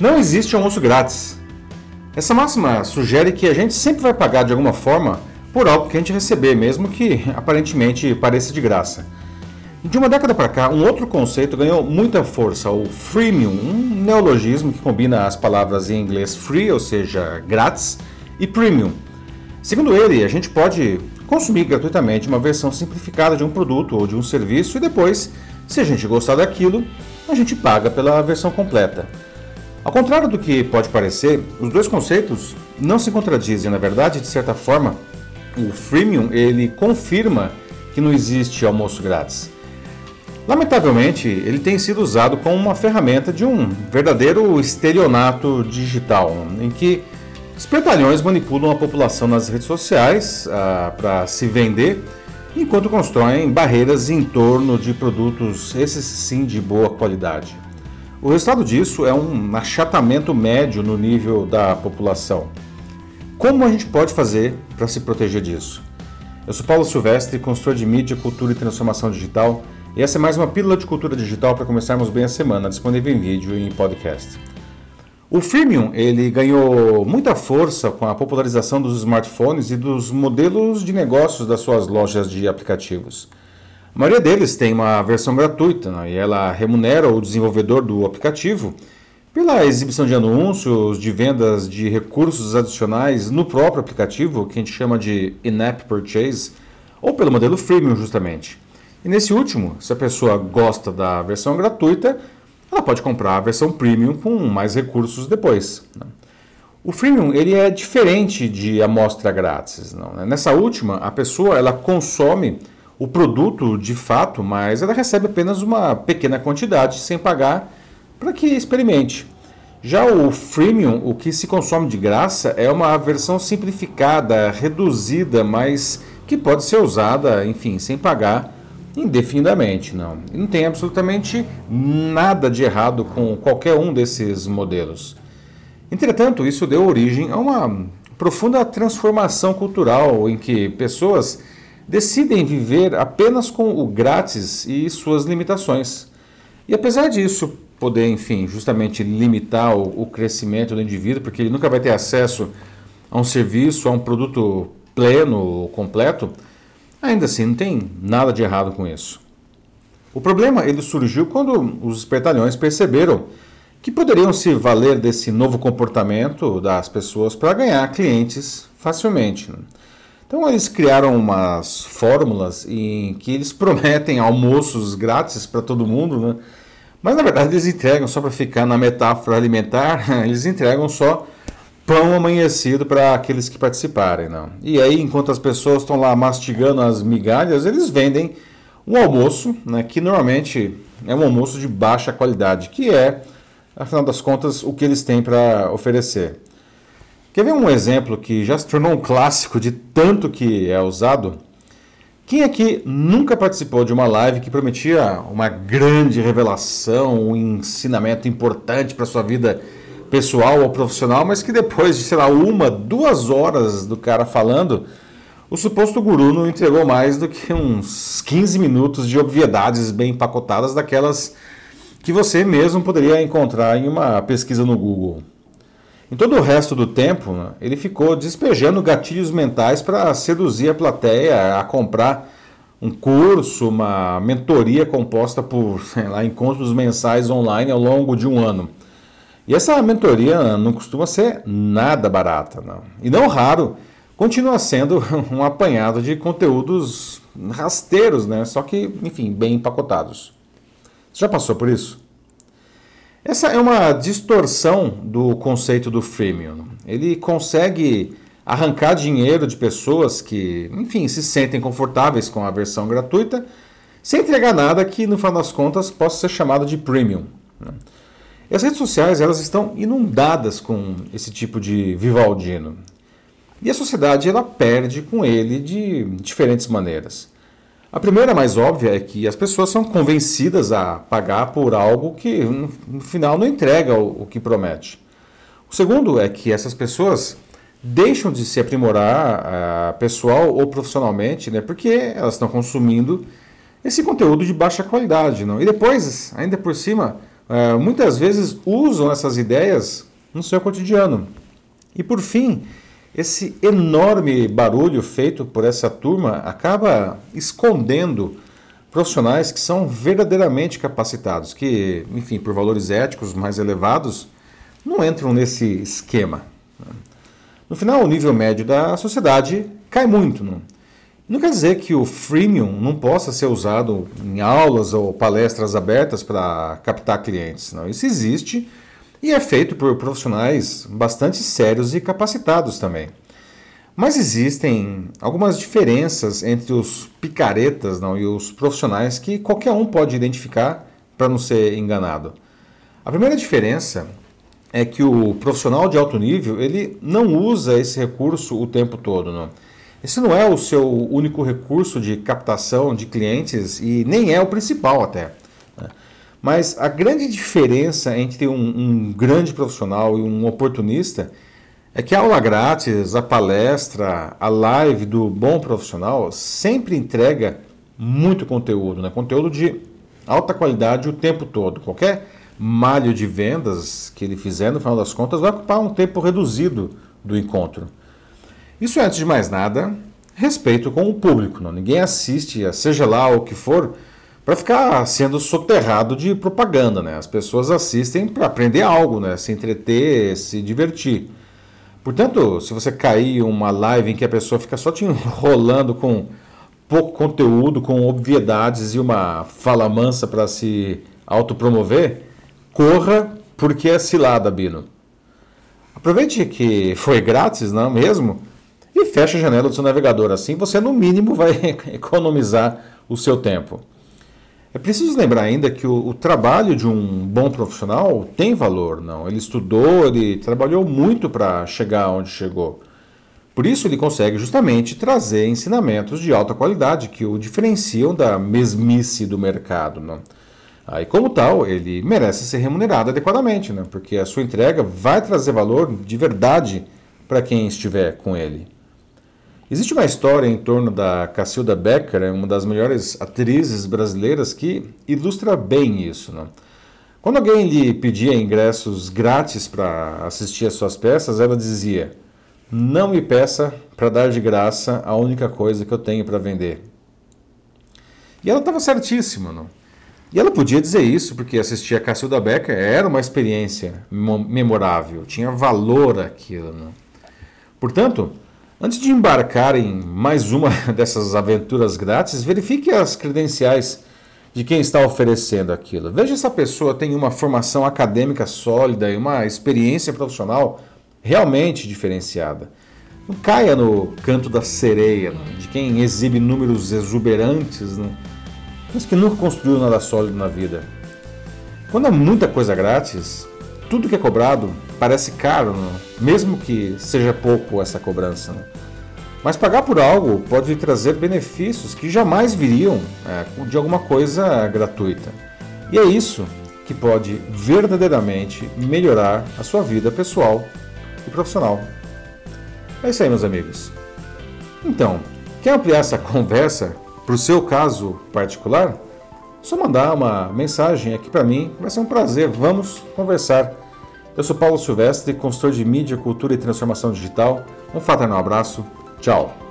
Não existe almoço grátis. Essa máxima sugere que a gente sempre vai pagar de alguma forma por algo que a gente receber, mesmo que aparentemente pareça de graça. De uma década para cá, um outro conceito ganhou muita força, o freemium, um neologismo que combina as palavras em inglês free, ou seja, grátis, e premium. Segundo ele, a gente pode consumir gratuitamente uma versão simplificada de um produto ou de um serviço e depois, se a gente gostar daquilo, a gente paga pela versão completa. Ao contrário do que pode parecer, os dois conceitos não se contradizem. Na verdade, de certa forma, o freemium ele confirma que não existe almoço grátis. Lamentavelmente, ele tem sido usado como uma ferramenta de um verdadeiro estelionato digital, em que espertalhões manipulam a população nas redes sociais ah, para se vender, enquanto constroem barreiras em torno de produtos, esses sim de boa qualidade. O resultado disso é um achatamento médio no nível da população. Como a gente pode fazer para se proteger disso? Eu sou Paulo Silvestre, consultor de mídia, cultura e transformação digital, e essa é mais uma pílula de cultura digital para começarmos bem a semana, disponível em vídeo e em podcast. O freemium ele ganhou muita força com a popularização dos smartphones e dos modelos de negócios das suas lojas de aplicativos. A maioria deles tem uma versão gratuita né, e ela remunera o desenvolvedor do aplicativo pela exibição de anúncios, de vendas de recursos adicionais no próprio aplicativo, que a gente chama de in-app purchase, ou pelo modelo freemium justamente. E nesse último, se a pessoa gosta da versão gratuita, ela pode comprar a versão premium com mais recursos depois. Né. O freemium ele é diferente de amostra grátis. Não, né? Nessa última, a pessoa ela consome o produto de fato, mas ela recebe apenas uma pequena quantidade sem pagar para que experimente. Já o freemium, o que se consome de graça, é uma versão simplificada, reduzida, mas que pode ser usada, enfim, sem pagar indefinidamente, não. Não tem absolutamente nada de errado com qualquer um desses modelos. Entretanto, isso deu origem a uma profunda transformação cultural em que pessoas decidem viver apenas com o grátis e suas limitações. E apesar disso poder, enfim, justamente limitar o, o crescimento do indivíduo, porque ele nunca vai ter acesso a um serviço, a um produto pleno, completo, ainda assim não tem nada de errado com isso. O problema ele surgiu quando os espertalhões perceberam que poderiam se valer desse novo comportamento das pessoas para ganhar clientes facilmente. Né? Então eles criaram umas fórmulas em que eles prometem almoços grátis para todo mundo, né? Mas na verdade eles entregam só para ficar na metáfora alimentar, eles entregam só pão amanhecido para aqueles que participarem, não. E aí enquanto as pessoas estão lá mastigando as migalhas, eles vendem um almoço, né, que normalmente é um almoço de baixa qualidade, que é, afinal das contas, o que eles têm para oferecer. Quer ver um exemplo que já se tornou um clássico de tanto que é usado? Quem aqui nunca participou de uma live que prometia uma grande revelação, um ensinamento importante para sua vida pessoal ou profissional, mas que depois de, sei lá, uma, duas horas do cara falando, o suposto guru não entregou mais do que uns 15 minutos de obviedades bem empacotadas, daquelas que você mesmo poderia encontrar em uma pesquisa no Google. Em todo o resto do tempo, né, ele ficou despejando gatilhos mentais para seduzir a plateia a comprar um curso, uma mentoria composta por lá, encontros mensais online ao longo de um ano. E essa mentoria não costuma ser nada barata, não. E não raro, continua sendo um apanhado de conteúdos rasteiros, né? Só que, enfim, bem empacotados. Você já passou por isso? Essa é uma distorção do conceito do freemium. Ele consegue arrancar dinheiro de pessoas que, enfim, se sentem confortáveis com a versão gratuita, sem entregar nada que, no final das contas, possa ser chamado de premium. Né? E as redes sociais elas estão inundadas com esse tipo de Vivaldino. E a sociedade ela perde com ele de diferentes maneiras. A primeira, mais óbvia, é que as pessoas são convencidas a pagar por algo que no final não entrega o, que promete. O segundo é que essas pessoas deixam de se aprimorar uh, pessoal ou profissionalmente, né, porque elas estão consumindo esse conteúdo de baixa qualidade. Não? E depois, ainda por cima, é, muitas vezes usam essas ideias no seu cotidiano. E por fim, esse enorme barulho feito por essa turma acaba escondendo profissionais que são verdadeiramente capacitados, que, enfim, por valores éticos mais elevados, não entram nesse esquema. No final, o nível médio da sociedade cai muito. Não, não quer dizer que o freemium não possa ser usado em aulas ou palestras abertas para captar clientes. Não, isso existe e é feito por profissionais bastante sérios e capacitados também. Mas existem algumas diferenças entre os picaretas não, e os profissionais que qualquer um pode identificar para não ser enganado. A primeira diferença é que o profissional de alto nível ele não usa esse recurso o tempo todo. Não. Esse não é o seu único recurso de captação de clientes e nem é o principal até. Né. Mas a grande diferença entre um, um grande profissional e um oportunista é que a aula grátis, a palestra, a live do bom profissional sempre entrega muito conteúdo, né? conteúdo de alta qualidade o tempo todo. Qualquer malho de vendas que ele fizer, no final das contas, vai ocupar um tempo reduzido do encontro. Isso, antes de mais nada, respeito com o público. Não? Ninguém assiste, seja lá o que for, para ficar sendo soterrado de propaganda. Né? As pessoas assistem para aprender algo, né? se entreter, se divertir. Portanto, se você cair uma live em que a pessoa fica só te enrolando com pouco conteúdo, com obviedades e uma fala mansa para se autopromover, corra porque é cilada, Bino. Aproveite que foi grátis, não é mesmo? E feche a janela do seu navegador. Assim você, no mínimo, vai economizar o seu tempo. É preciso lembrar ainda que o, o, trabalho de um bom profissional tem valor, não? Ele estudou, ele trabalhou muito para chegar onde chegou. Por isso ele consegue justamente trazer ensinamentos de alta qualidade que o diferenciam da mesmice do mercado, não? Aí, como tal, ele merece ser remunerado adequadamente, né? Porque a sua entrega vai trazer valor de verdade para quem estiver com ele. Existe uma história em torno da Cacilda Becker, uma das melhores atrizes brasileiras, que ilustra bem isso. Né? Quando alguém lhe pedia ingressos grátis para assistir às suas peças, ela dizia: Não me peça para dar de graça a única coisa que eu tenho para vender. E ela estava certíssima. Não? E ela podia dizer isso porque assistir a Cacilda Becker era uma experiência memorável, tinha valor aquilo. Não? Portanto, Antes de embarcar em mais uma dessas aventuras grátis, verifique as credenciais de quem está oferecendo aquilo. Veja se a pessoa tem uma formação acadêmica sólida e uma experiência profissional realmente diferenciada. Não caia no canto da sereia, não, de quem exibe números exuberantes, não, mas que nunca construiu nada sólido na vida. Quando há muita coisa grátis, tudo que é cobrado parece caro, não? mesmo que seja pouco essa cobrança. Não? Mas pagar por algo pode trazer benefícios que jamais viriam é, de alguma coisa gratuita. E é isso que pode verdadeiramente melhorar a sua vida pessoal e profissional. É isso aí, meus amigos. Então, quer ampliar essa conversa para o seu caso particular? Só mandar uma mensagem aqui para mim, vai ser um prazer, vamos conversar. Eu sou Paulo Silvestre, consultor de mídia, cultura e transformação digital. Um fraternal abraço, tchau!